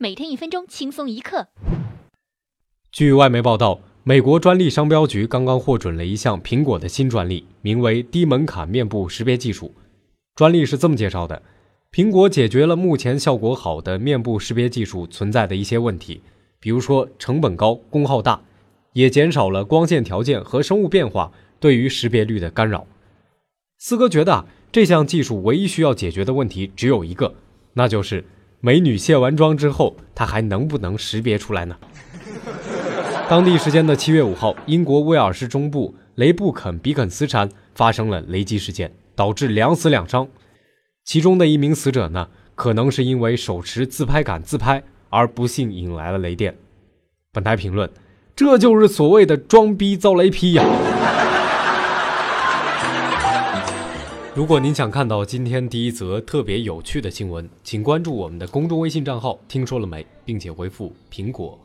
每天一分钟，轻松一刻。据外媒报道，美国专利商标局刚刚获准了一项苹果的新专利，名为低门槛面部识别技术。专利是这么介绍的：苹果解决了目前效果好的面部识别技术存在的一些问题，比如说成本高、功耗大，也减少了光线条件和生物变化对于识别率的干扰。四哥觉得这项技术唯一需要解决的问题只有一个，那就是美女卸完妆之后，她还能不能识别出来呢？当地时间的七月五号，英国威尔士中部雷布肯比肯斯山发生了雷击事件。导致两死两伤，其中的一名死者呢，可能是因为手持自拍杆自拍而不幸引来了雷电。本台评论：这就是所谓的装逼遭雷劈呀！如果您想看到今天第一则特别有趣的新闻，请关注我们的公众微信账号“听说了没”，并且回复“苹果”